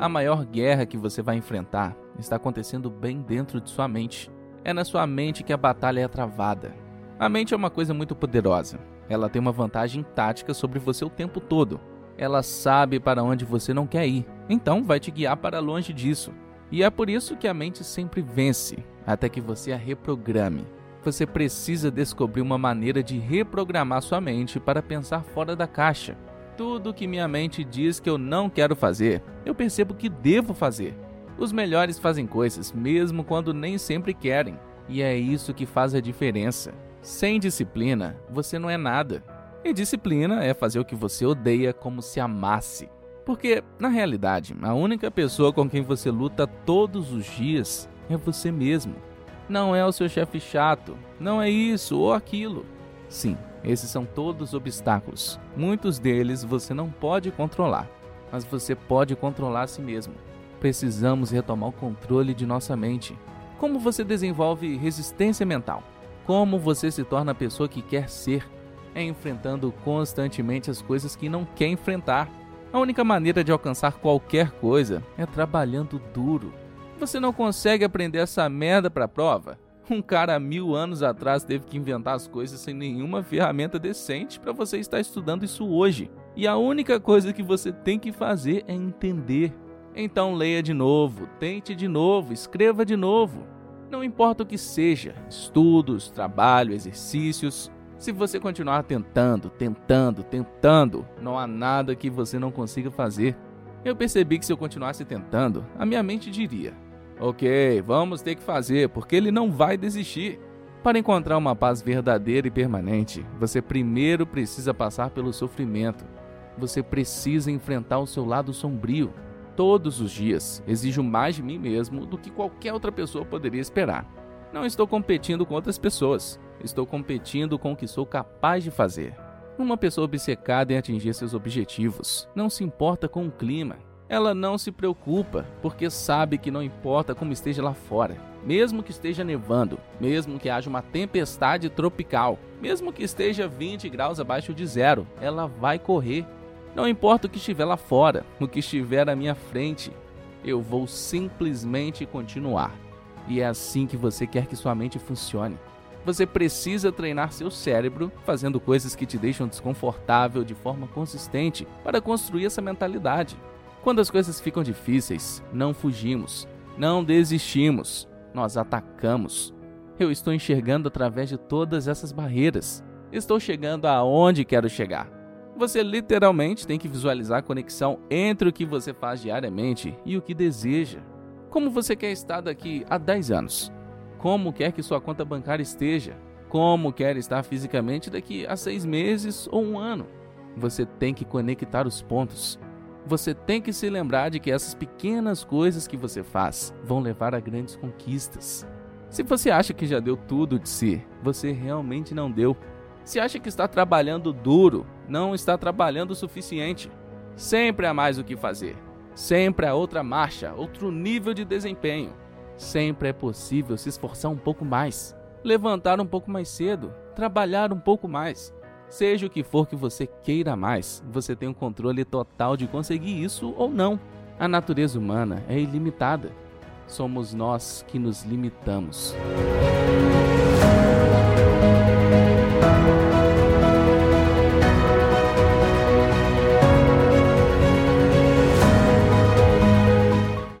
A maior guerra que você vai enfrentar está acontecendo bem dentro de sua mente. É na sua mente que a batalha é travada. A mente é uma coisa muito poderosa. Ela tem uma vantagem tática sobre você o tempo todo. Ela sabe para onde você não quer ir, então vai te guiar para longe disso. E é por isso que a mente sempre vence, até que você a reprograme. Você precisa descobrir uma maneira de reprogramar sua mente para pensar fora da caixa. Tudo que minha mente diz que eu não quero fazer, eu percebo que devo fazer. Os melhores fazem coisas, mesmo quando nem sempre querem, e é isso que faz a diferença. Sem disciplina, você não é nada. E disciplina é fazer o que você odeia como se amasse. Porque, na realidade, a única pessoa com quem você luta todos os dias é você mesmo. Não é o seu chefe chato, não é isso ou aquilo. Sim, esses são todos obstáculos. Muitos deles você não pode controlar, mas você pode controlar a si mesmo. Precisamos retomar o controle de nossa mente. Como você desenvolve resistência mental? Como você se torna a pessoa que quer ser? É enfrentando constantemente as coisas que não quer enfrentar. A única maneira de alcançar qualquer coisa é trabalhando duro. Você não consegue aprender essa merda pra prova? Um cara mil anos atrás teve que inventar as coisas sem nenhuma ferramenta decente para você estar estudando isso hoje. E a única coisa que você tem que fazer é entender. Então leia de novo, tente de novo, escreva de novo. Não importa o que seja, estudos, trabalho, exercícios, se você continuar tentando, tentando, tentando, não há nada que você não consiga fazer. Eu percebi que se eu continuasse tentando, a minha mente diria: Ok, vamos ter que fazer, porque ele não vai desistir. Para encontrar uma paz verdadeira e permanente, você primeiro precisa passar pelo sofrimento. Você precisa enfrentar o seu lado sombrio, todos os dias. Exijo mais de mim mesmo do que qualquer outra pessoa poderia esperar. Não estou competindo com outras pessoas, estou competindo com o que sou capaz de fazer. Uma pessoa obcecada em atingir seus objetivos não se importa com o clima. Ela não se preocupa porque sabe que não importa como esteja lá fora. Mesmo que esteja nevando, mesmo que haja uma tempestade tropical, mesmo que esteja 20 graus abaixo de zero, ela vai correr não importa o que estiver lá fora, o que estiver à minha frente, eu vou simplesmente continuar. E é assim que você quer que sua mente funcione. Você precisa treinar seu cérebro fazendo coisas que te deixam desconfortável de forma consistente para construir essa mentalidade. Quando as coisas ficam difíceis, não fugimos, não desistimos, nós atacamos. Eu estou enxergando através de todas essas barreiras. Estou chegando aonde quero chegar. Você literalmente tem que visualizar a conexão entre o que você faz diariamente e o que deseja. Como você quer estar daqui a 10 anos? Como quer que sua conta bancária esteja? Como quer estar fisicamente daqui a seis meses ou um ano? Você tem que conectar os pontos. Você tem que se lembrar de que essas pequenas coisas que você faz vão levar a grandes conquistas. Se você acha que já deu tudo de si, você realmente não deu. Se acha que está trabalhando duro, não está trabalhando o suficiente. Sempre há mais o que fazer. Sempre há outra marcha, outro nível de desempenho. Sempre é possível se esforçar um pouco mais, levantar um pouco mais cedo, trabalhar um pouco mais. Seja o que for que você queira mais, você tem o um controle total de conseguir isso ou não. A natureza humana é ilimitada. Somos nós que nos limitamos.